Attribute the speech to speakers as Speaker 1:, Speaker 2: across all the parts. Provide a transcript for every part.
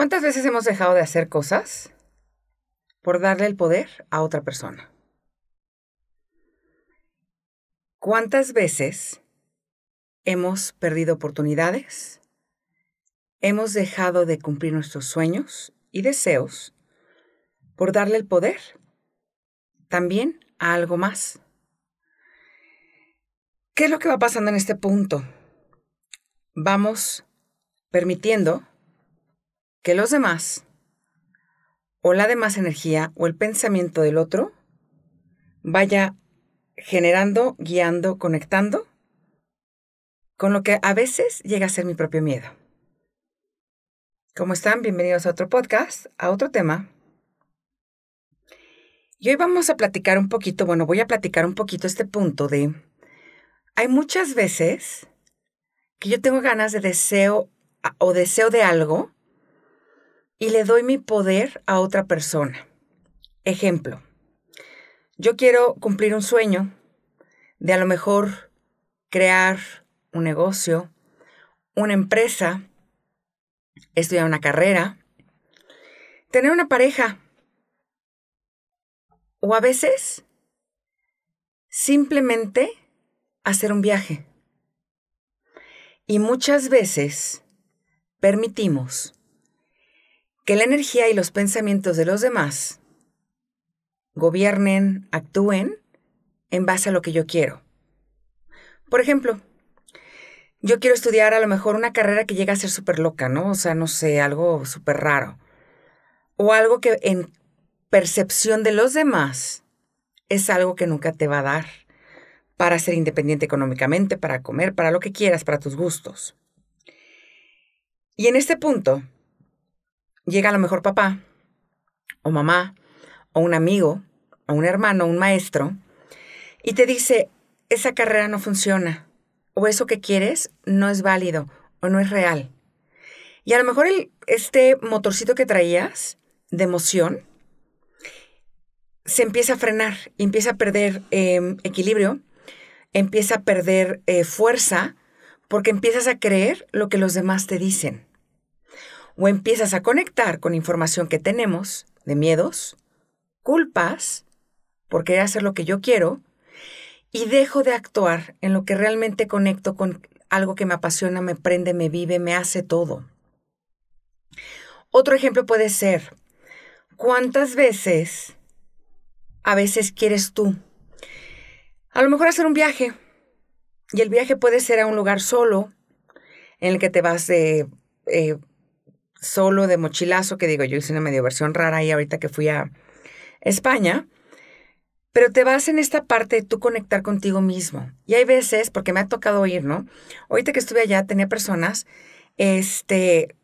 Speaker 1: ¿Cuántas veces hemos dejado de hacer cosas por darle el poder a otra persona? ¿Cuántas veces hemos perdido oportunidades? Hemos dejado de cumplir nuestros sueños y deseos por darle el poder también a algo más. ¿Qué es lo que va pasando en este punto? Vamos permitiendo que los demás, o la demás energía, o el pensamiento del otro, vaya generando, guiando, conectando con lo que a veces llega a ser mi propio miedo. ¿Cómo están? Bienvenidos a otro podcast, a otro tema. Y hoy vamos a platicar un poquito, bueno, voy a platicar un poquito este punto de, hay muchas veces que yo tengo ganas de deseo o deseo de algo y le doy mi poder a otra persona. Ejemplo, yo quiero cumplir un sueño de a lo mejor crear un negocio, una empresa, estudiar una carrera, tener una pareja o a veces simplemente hacer un viaje. Y muchas veces permitimos que la energía y los pensamientos de los demás gobiernen, actúen en base a lo que yo quiero. Por ejemplo, yo quiero estudiar a lo mejor una carrera que llega a ser súper loca, ¿no? O sea, no sé, algo súper raro. O algo que en percepción de los demás es algo que nunca te va a dar para ser independiente económicamente, para comer, para lo que quieras, para tus gustos. Y en este punto, llega a lo mejor papá o mamá o un amigo o un hermano, un maestro, y te dice, esa carrera no funciona, o eso que quieres no es válido, o no es real. Y a lo mejor este motorcito que traías de emoción se empieza a frenar, empieza a perder em, equilibrio, empieza a perder eh, fuerza, porque empiezas a creer lo que los demás te dicen. O empiezas a conectar con información que tenemos de miedos, culpas, por querer hacer lo que yo quiero, y dejo de actuar en lo que realmente conecto con algo que me apasiona, me prende, me vive, me hace todo. Otro ejemplo puede ser, ¿cuántas veces a veces quieres tú? A lo mejor hacer un viaje. Y el viaje puede ser a un lugar solo, en el que te vas de eh, solo de mochilazo, que digo, yo hice una medio versión rara ahí ahorita que fui a España pero te vas en esta parte de tú conectar contigo mismo. Y hay veces, porque me ha tocado oír, ¿no? Ahorita que estuve allá tenía personas, este,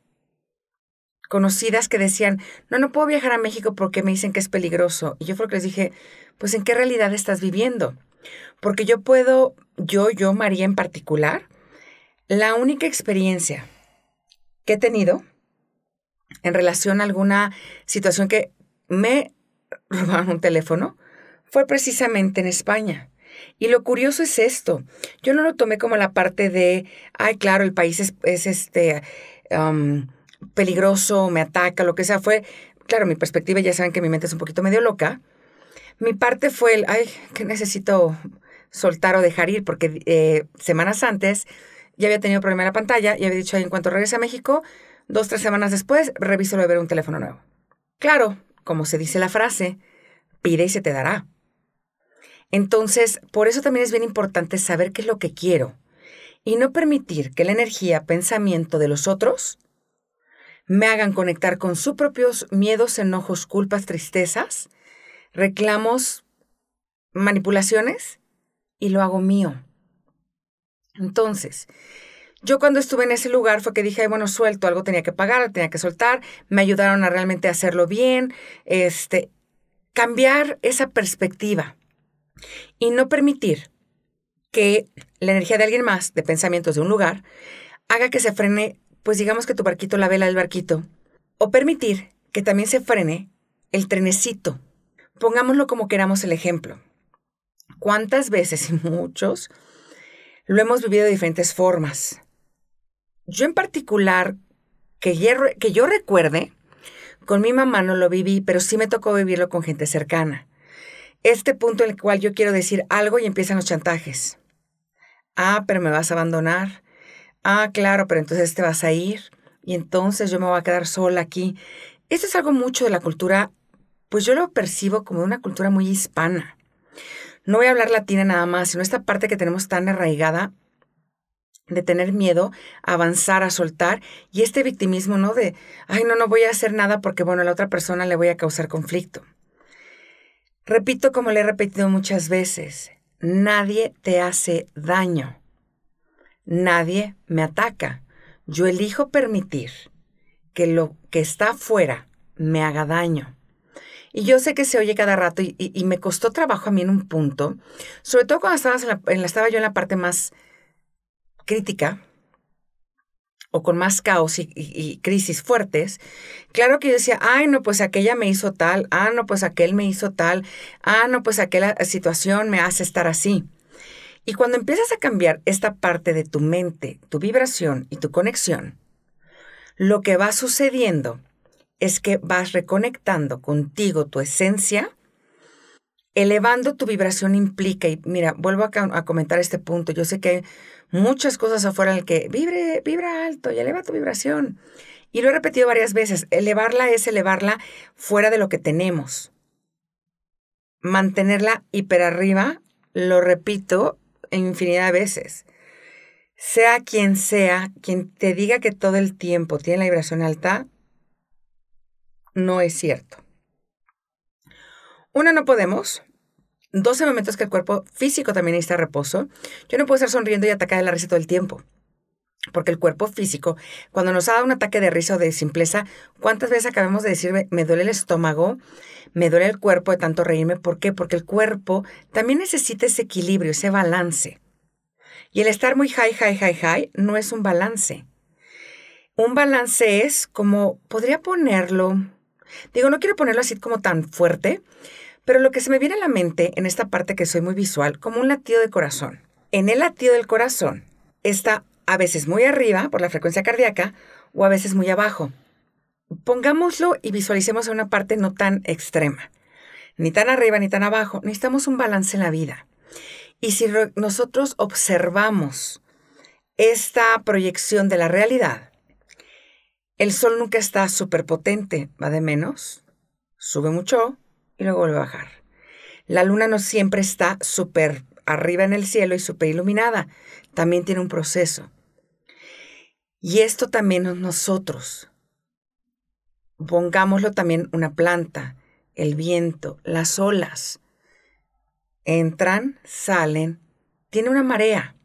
Speaker 1: conocidas que decían, no, no puedo viajar a México porque me dicen que es peligroso. Y yo fue que les dije, pues ¿en qué realidad estás viviendo? Porque yo puedo, yo, yo, María en particular, la única experiencia que he tenido en relación a alguna situación que me robaron un teléfono, fue precisamente en España. Y lo curioso es esto. Yo no lo tomé como la parte de, ay, claro, el país es, este um, peligroso, me ataca, lo que sea. Fue, claro, mi perspectiva, ya saben que mi mente es un poquito medio loca. Mi parte fue el, ay, que necesito soltar o dejar ir, porque eh, semanas antes ya había tenido problema en la pantalla y había dicho, en cuanto regrese a México, dos, tres semanas después, reviso de ver un teléfono nuevo. Claro, como se dice la frase, pide y se te dará. Entonces, por eso también es bien importante saber qué es lo que quiero y no permitir que la energía, pensamiento de los otros me hagan conectar con sus propios miedos, enojos, culpas, tristezas, reclamos, manipulaciones y lo hago mío. Entonces, yo cuando estuve en ese lugar fue que dije, bueno, suelto, algo tenía que pagar, tenía que soltar, me ayudaron a realmente hacerlo bien, este, cambiar esa perspectiva y no permitir que la energía de alguien más, de pensamientos de un lugar, haga que se frene, pues digamos que tu barquito, la vela del barquito, o permitir que también se frene el trenecito. Pongámoslo como queramos el ejemplo. ¿Cuántas veces y muchos lo hemos vivido de diferentes formas? Yo en particular, que, que yo recuerde, con mi mamá no lo viví, pero sí me tocó vivirlo con gente cercana. Este punto en el cual yo quiero decir algo y empiezan los chantajes. Ah, pero me vas a abandonar. Ah, claro, pero entonces te vas a ir y entonces yo me voy a quedar sola aquí. Esto es algo mucho de la cultura, pues yo lo percibo como una cultura muy hispana. No voy a hablar latina nada más, sino esta parte que tenemos tan arraigada de tener miedo a avanzar, a soltar, y este victimismo, ¿no? De, ay, no, no voy a hacer nada porque, bueno, a la otra persona le voy a causar conflicto. Repito como le he repetido muchas veces, nadie te hace daño, nadie me ataca. Yo elijo permitir que lo que está afuera me haga daño. Y yo sé que se oye cada rato y, me costó trabajo a mí en un punto, sobre todo cuando estaba yo en la parte más crítica o con más caos y, crisis fuertes, claro que yo decía, ay, no, pues aquella me hizo tal, ah, no, pues aquel me hizo tal, ah, no, pues aquella situación me hace estar así. Y cuando empiezas a cambiar esta parte de tu mente, tu vibración y tu conexión, lo que va sucediendo es que vas reconectando contigo tu esencia, elevando tu vibración implica, y mira, vuelvo a, comentar este punto, yo sé que muchas cosas afuera en el que vibre, vibra alto y eleva tu vibración. Y lo he repetido varias veces, elevarla es elevarla fuera de lo que tenemos. Mantenerla hiper arriba, lo repito, infinidad de veces. Sea quien sea, quien te diga que todo el tiempo tiene la vibración alta, no es cierto. Una, no podemos. 12 momentos que el cuerpo físico también necesita reposo. Yo no puedo estar sonriendo y atacar la risa todo el tiempo. Porque el cuerpo físico, cuando nos da un ataque de risa o de simpleza, ¿cuántas veces acabamos de decir, me duele el estómago, me duele el cuerpo de tanto reírme? ¿Por qué? Porque el cuerpo también necesita ese equilibrio, ese balance. Y el estar muy high, high, high, high no es un balance. Un balance es como, podría ponerlo, digo, no quiero ponerlo así como tan fuerte, pero lo que se me viene a la mente en esta parte que soy muy visual, como un latido de corazón. En el latido del corazón está a veces muy arriba por la frecuencia cardíaca o a veces muy abajo. Pongámoslo y visualicemos una parte no tan extrema, ni tan arriba ni tan abajo. Necesitamos un balance en la vida. Y si nosotros observamos esta proyección de la realidad, el sol nunca está súper potente, va de menos, sube mucho y luego vuelve a bajar. La luna no siempre está súper arriba en el cielo y súper iluminada, también tiene un proceso. Y esto también es nosotros. Pongámoslo también una planta, el viento, las olas. Entran, salen, tiene una marea.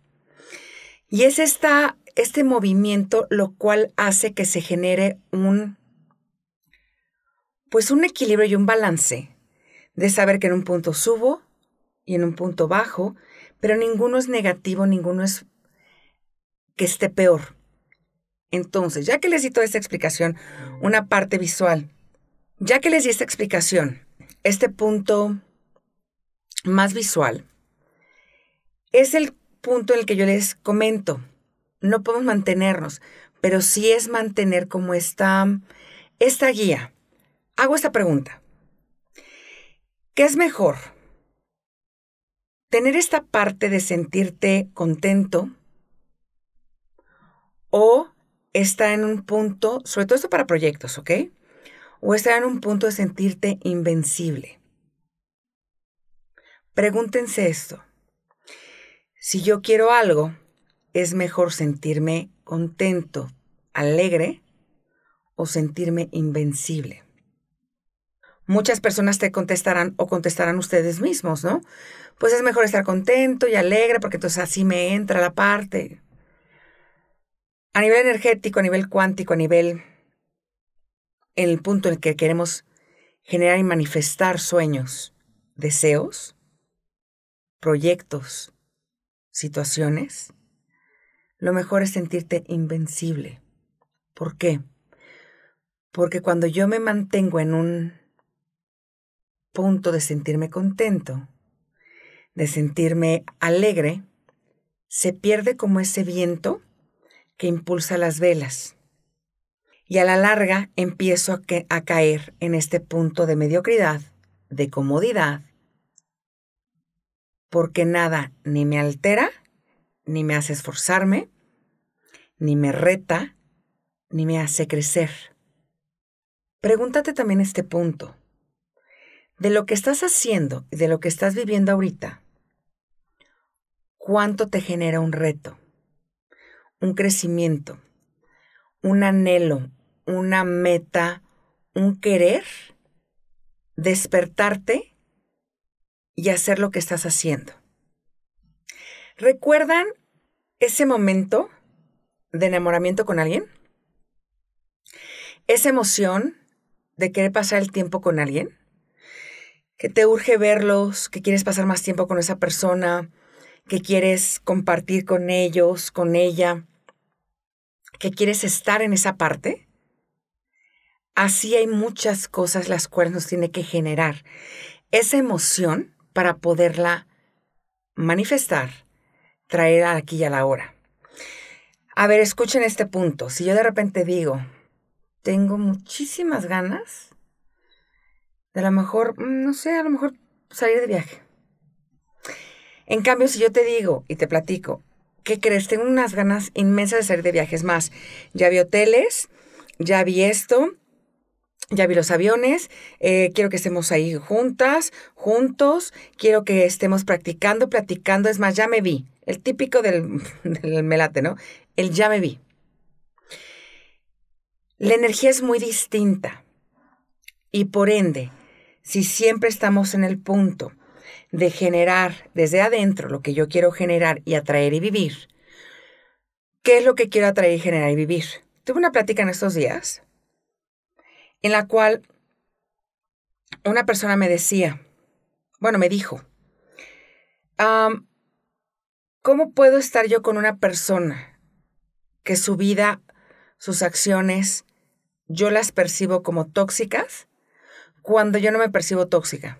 Speaker 1: Y es esta, este movimiento lo cual hace que se genere un, pues un equilibrio y un balance de saber que en un punto subo y en un punto bajo, pero ninguno es negativo, ninguno es que esté peor. Entonces, ya que les di toda esta explicación, una parte visual, ya que les di esta explicación, este punto más visual, es el punto en el que yo les comento, no podemos mantenernos, pero sí es mantener como esta, esta guía. Hago esta pregunta. ¿Qué es mejor? ¿Tener esta parte de sentirte contento o está en un punto, sobre todo esto para proyectos, ¿ok? O está en un punto de sentirte invencible. Pregúntense esto. Si yo quiero algo, ¿es mejor sentirme contento, alegre o sentirme invencible? Muchas personas te contestarán o contestarán ustedes mismos, ¿no? Pues es mejor estar contento y alegre porque entonces así me entra la parte. A nivel energético, a nivel cuántico, a nivel en el punto en el que queremos generar y manifestar sueños, deseos, proyectos, situaciones, lo mejor es sentirte invencible. ¿Por qué? Porque cuando yo me mantengo en un punto de sentirme contento, de sentirme alegre, se pierde como ese viento que impulsa las velas. Y a la larga empiezo a, a caer en este punto de mediocridad, de comodidad, porque nada ni me altera, ni me hace esforzarme, ni me reta, ni me hace crecer. Pregúntate también este punto. De lo que estás haciendo y de lo que estás viviendo ahorita, ¿cuánto te genera un reto, un crecimiento, un anhelo, una meta, un querer? Despertarte y hacer lo que estás haciendo. ¿Recuerdan ese momento de enamoramiento con alguien? Esa emoción de querer pasar el tiempo con alguien, que te urge verlos, que quieres pasar más tiempo con esa persona, que quieres compartir con ellos, con ella, que quieres estar en esa parte. Así hay muchas cosas las cuales nos tiene que generar esa emoción para poderla manifestar, traer aquí y a la hora. A ver, escuchen este punto. Si yo de repente digo, tengo muchísimas ganas de a lo mejor, mm, no sé, a lo mejor salir de viaje. En cambio, si yo te digo y te platico, ¿qué crees? Tengo unas ganas inmensas de salir de viajes más. Ya vi hoteles, ya vi esto, ya vi los aviones, eh, quiero que estemos ahí juntas, juntos, quiero que estemos practicando, platicando, es más, ya me vi, el típico del, del melate, ¿no? El ya me vi. La energía es muy distinta y por ende, si siempre estamos en el punto de generar desde adentro lo que yo quiero generar y atraer y vivir, ¿qué es lo que quiero atraer generar y vivir? Tuve una plática en estos días en la cual una persona me decía, bueno, me dijo, ¿cómo puedo estar yo con una persona que su vida, sus acciones, yo las percibo como tóxicas cuando yo no me percibo tóxica?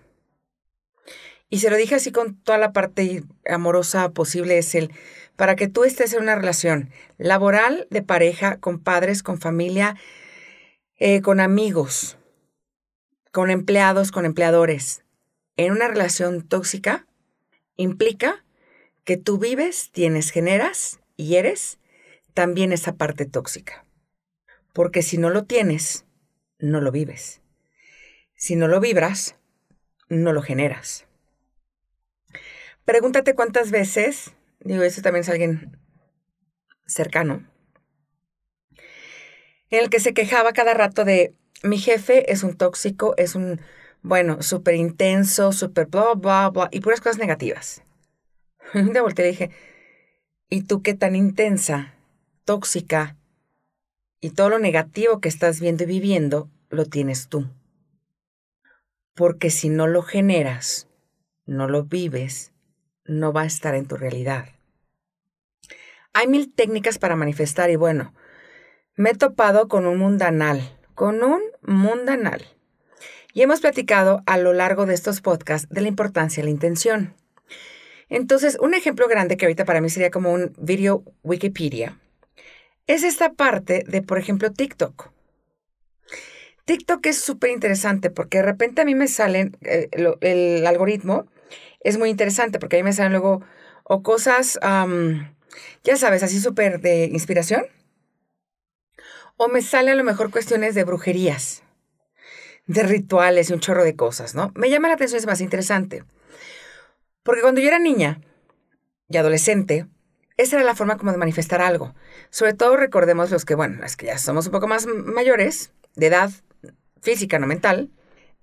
Speaker 1: Y se lo dije así con toda la parte amorosa posible, es el, para que tú estés en una relación laboral, de pareja, con padres, con familia, eh, con amigos, con empleados, con empleadores, en una relación tóxica, implica que tú vives, tienes, generas y eres también esa parte tóxica. Porque si no lo tienes, no lo vives. Si no lo vibras, no lo generas. Pregúntate cuántas veces, digo, eso también es alguien cercano, en el que se quejaba cada rato de mi jefe es un tóxico, es un, bueno, súper intenso, súper bla, bla, bla, y puras cosas negativas. De volteé y dije, ¿y tú qué tan intensa, tóxica y todo lo negativo que estás viendo y viviendo lo tienes tú? Porque si no lo generas, no lo vives, no va a estar en tu realidad. Hay mil técnicas para manifestar y bueno, me he topado con un mundanal, con un mundanal. Y hemos platicado a lo largo de estos podcasts de la importancia de la intención. Entonces, un ejemplo grande que ahorita para mí sería como un video Wikipedia es esta parte de, por ejemplo, TikTok. TikTok es súper interesante porque de repente a mí me salen, eh, el algoritmo es muy interesante porque a mí me salen luego o cosas, ya sabes, así súper de inspiración o me salen a lo mejor cuestiones de brujerías, de rituales y un chorro de cosas, ¿no? Me llama la atención, es más interesante. Porque cuando yo era niña y adolescente, esa era la forma como de manifestar algo. Sobre todo recordemos los que, bueno, las que ya somos un poco más mayores, de edad física, no mental.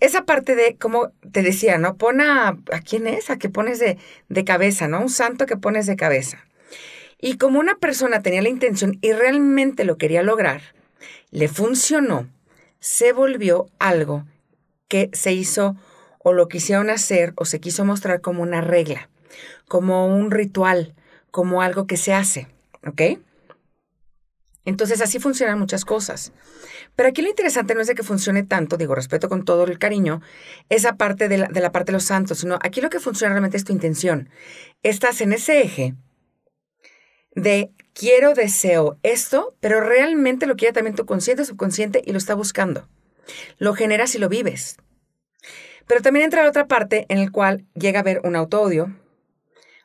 Speaker 1: Esa parte de, como te decía, ¿no? Pon a, ¿a quién es? A que pones de, de cabeza, ¿no? Un santo que pones de cabeza. Y como una persona tenía la intención y realmente lo quería lograr, le funcionó, se volvió algo que se hizo o lo quisieron hacer o se quiso mostrar como una regla, como un ritual, como algo que se hace, ¿ok? Entonces así funcionan muchas cosas. Pero aquí lo interesante no es de que funcione tanto, digo, respeto con todo el cariño, esa parte de la, la parte de los santos, sino aquí lo que funciona realmente es tu intención. Estás en ese eje de quiero, deseo esto, pero realmente lo quiere también tu consciente, subconsciente y lo está buscando. Lo generas y lo vives. Pero también entra la otra parte en el cual llega a haber un autoodio,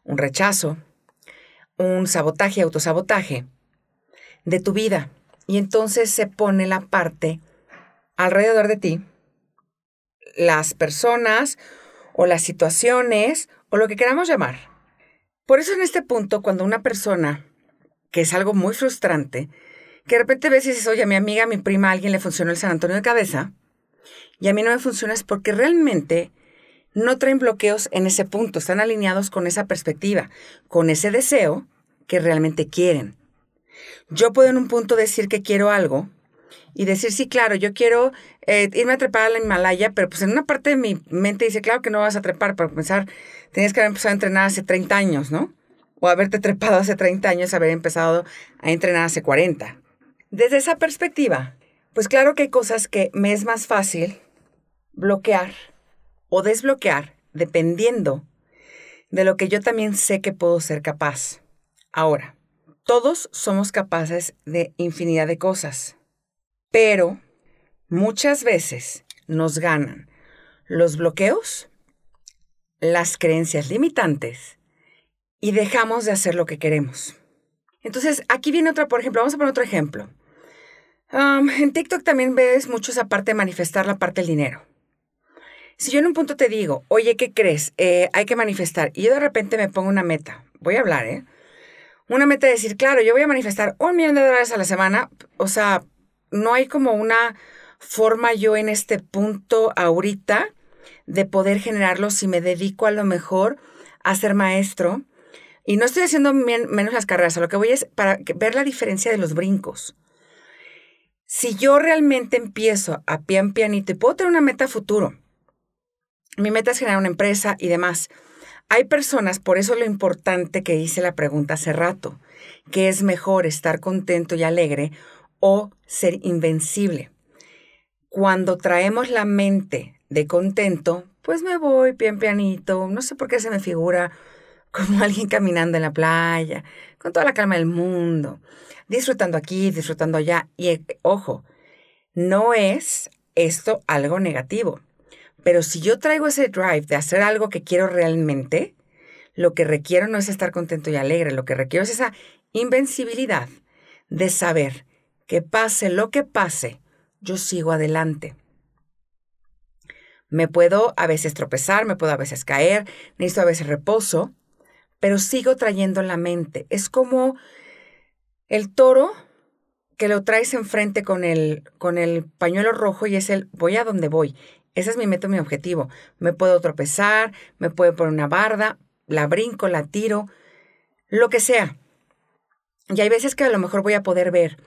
Speaker 1: un rechazo, un sabotaje, autosabotaje de tu vida. Y entonces se pone la parte alrededor de ti, las personas o las situaciones o lo que queramos llamar. Por eso en este punto, cuando una persona, que es algo muy frustrante, que de repente ves y dices, oye, a mi amiga, a mi prima, a alguien le funcionó el San Antonio de cabeza, y a mí no me funciona es porque realmente no traen bloqueos en ese punto, están alineados con esa perspectiva, con ese deseo que realmente quieren. Yo puedo en un punto decir que quiero algo y decir, sí, claro, yo quiero eh, irme a trepar a la Himalaya, pero pues en una parte de mi mente dice, claro que no vas a trepar, para pensar, tenías que haber empezado a entrenar hace 30 años, ¿no? O haberte trepado hace 30 años, haber empezado a entrenar hace 40. Desde esa perspectiva, pues claro que hay cosas que me es más fácil bloquear o desbloquear dependiendo de lo que yo también sé que puedo ser capaz. Ahora, todos somos capaces de infinidad de cosas, pero muchas veces nos ganan los bloqueos, las creencias limitantes y dejamos de hacer lo que queremos. Entonces, aquí viene otra, por ejemplo, vamos a poner otro ejemplo. en TikTok también ves mucho esa parte de manifestar la parte del dinero. Si yo en un punto te digo, oye, ¿qué crees? Eh, hay que manifestar. Y yo de repente me pongo una meta. Voy a hablar, ¿eh? Una meta de decir, claro, yo voy a manifestar un millón de dólares a la semana. O sea, no hay como una forma yo en este punto ahorita de poder generarlo si me dedico a lo mejor a ser maestro. Y no estoy haciendo menos las carreras, a lo que voy es para ver la diferencia de los brincos. Si yo realmente empiezo a pian pianito y puedo tener una meta futuro, mi meta es generar una empresa y demás. Hay personas, por eso lo importante que hice la pregunta hace rato, que es mejor estar contento y alegre o ser invencible. Cuando traemos la mente de contento, pues me voy bien pianito, no sé por qué se me figura como alguien caminando en la playa, con toda la calma del mundo, disfrutando aquí, disfrutando allá. Y ojo, no es esto algo negativo. Pero si yo traigo ese drive de hacer algo que quiero realmente, lo que requiero no es estar contento y alegre, lo que requiero es esa invencibilidad de saber que pase lo que pase, yo sigo adelante. Me puedo a veces tropezar, me puedo a veces caer, necesito a veces reposo, pero sigo trayendo en la mente. Es como el toro que lo traes enfrente con el, con el pañuelo rojo y es el voy a donde voy. Ese es mi método, mi objetivo. Me puedo tropezar, me puedo poner una barda, la brinco, la tiro, lo que sea. Y hay veces que a lo mejor voy a poder ver.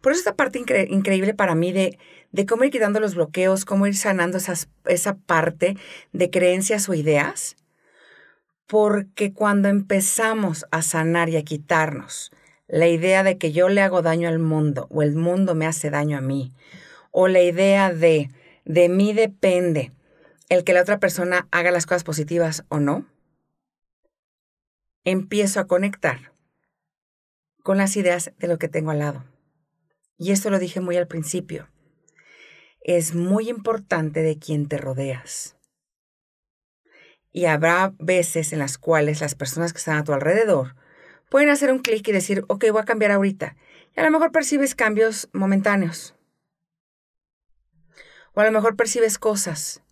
Speaker 1: Por eso esta parte increíble para mí de, de cómo ir quitando los bloqueos, cómo ir sanando esa parte de creencias o ideas. Porque cuando empezamos a sanar y a quitarnos la idea de que yo le hago daño al mundo o el mundo me hace daño a mí, o la idea de de mí depende el que la otra persona haga las cosas positivas o no, empiezo a conectar con las ideas de lo que tengo al lado. Y esto lo dije muy al principio. Es muy importante de quién te rodeas. Y habrá veces en las cuales las personas que están a tu alrededor pueden hacer un clic y decir, ok, voy a cambiar ahorita. Y a lo mejor percibes cambios momentáneos. O a lo mejor percibes cosas.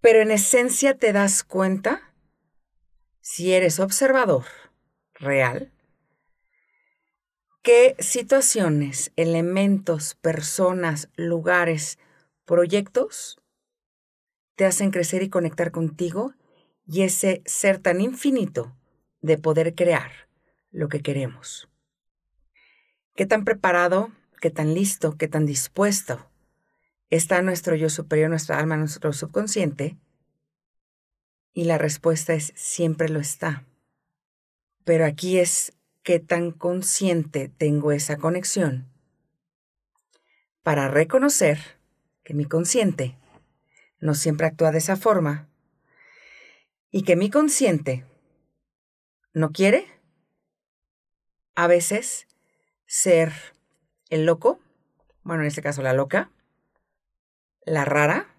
Speaker 1: Pero en esencia te das cuenta, si eres observador real, qué situaciones, elementos, personas, lugares, proyectos te hacen crecer y conectar contigo y ese ser tan infinito de poder crear lo que queremos. ¿Qué tan preparado qué tan listo, qué tan dispuesto está nuestro yo superior, nuestra alma, nuestro subconsciente. Y la respuesta es siempre lo está. Pero aquí es qué tan consciente tengo esa conexión para reconocer que mi consciente no siempre actúa de esa forma y que mi consciente no quiere a veces ser el loco, bueno, en este caso la loca, la rara,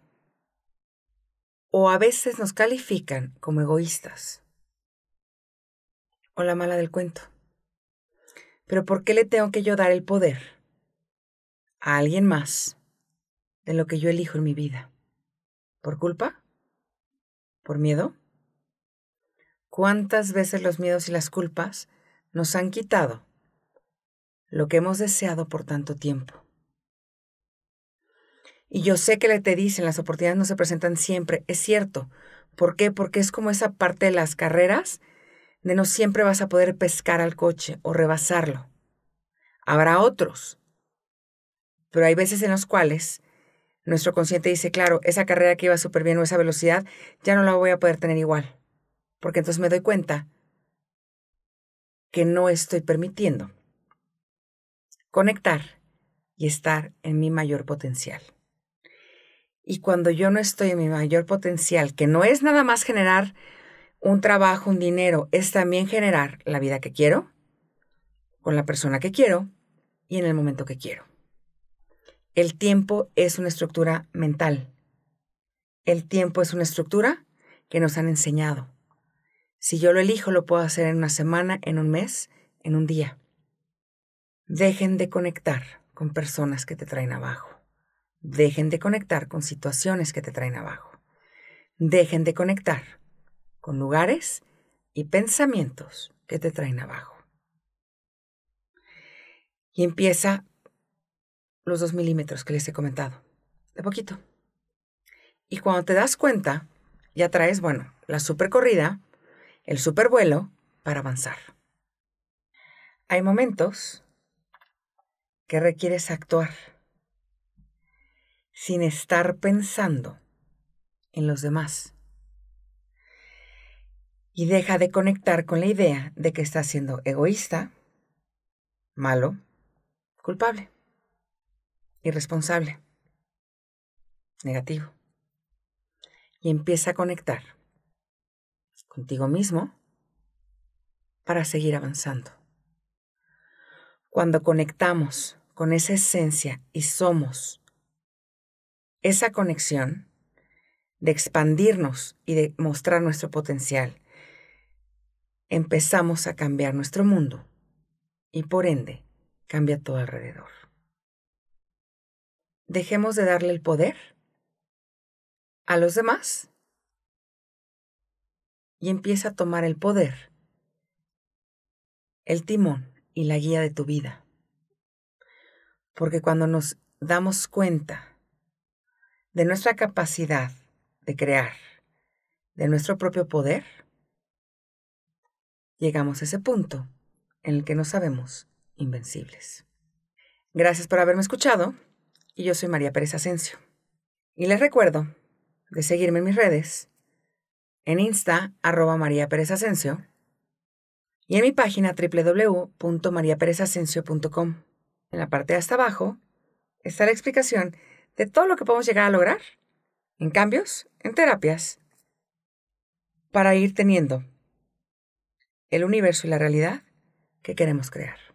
Speaker 1: o a veces nos califican como egoístas o la mala del cuento. Pero ¿por qué le tengo que yo dar el poder a alguien más de lo que yo elijo en mi vida? ¿Por culpa? ¿Por miedo? ¿Cuántas veces los miedos y las culpas nos han quitado lo que hemos deseado por tanto tiempo? Y yo sé que le te dicen, las oportunidades no se presentan siempre, es cierto. ¿Por qué? Porque es como esa parte de las carreras de no siempre vas a poder pescar al coche o rebasarlo. Habrá otros, pero hay veces en los cuales nuestro consciente dice, claro, esa carrera que iba súper bien o esa velocidad, ya no la voy a poder tener igual, porque entonces me doy cuenta que no estoy permitiendo conectar y estar en mi mayor potencial. Y cuando yo no estoy en mi mayor potencial, que no es nada más generar un trabajo, un dinero, es también generar la vida que quiero, con la persona que quiero y en el momento que quiero. El tiempo es una estructura mental. El tiempo es una estructura que nos han enseñado. Si yo lo elijo, lo puedo hacer en una semana, en un mes, en un día. Dejen de conectar con personas que te traen abajo. Dejen de conectar con situaciones que te traen abajo. Dejen de conectar con lugares y pensamientos que te traen abajo. Y empieza los dos milímetros que les he comentado, de poquito. Y cuando te das cuenta, ya traes, bueno, la supercorrida, el supervuelo para avanzar. Hay momentos que requieres actuar sin estar pensando en los demás y deja de conectar con la idea de que estás siendo egoísta, malo, culpable, irresponsable, negativo. Y empieza a conectar contigo mismo para seguir avanzando. Cuando conectamos con esa esencia y somos esa conexión de expandirnos y de mostrar nuestro potencial empezamos a cambiar nuestro mundo y por ende cambia todo alrededor. Dejemos de darle el poder a los demás y empieza a tomar el poder, el timón y la guía de tu vida. Porque cuando nos damos cuenta de nuestra capacidad de crear, de nuestro propio poder, llegamos a ese punto en el que nos sabemos invencibles. Gracias por haberme escuchado y yo soy María Pérez Asensio. Y les recuerdo de seguirme en mis redes, en Insta, arroba María Pérez Asensio, y en mi página www.mariaperezasensio.com. En la parte de hasta abajo está la explicación de todo lo que podemos llegar a lograr en cambios, en terapias, para ir teniendo el universo y la realidad que queremos crear.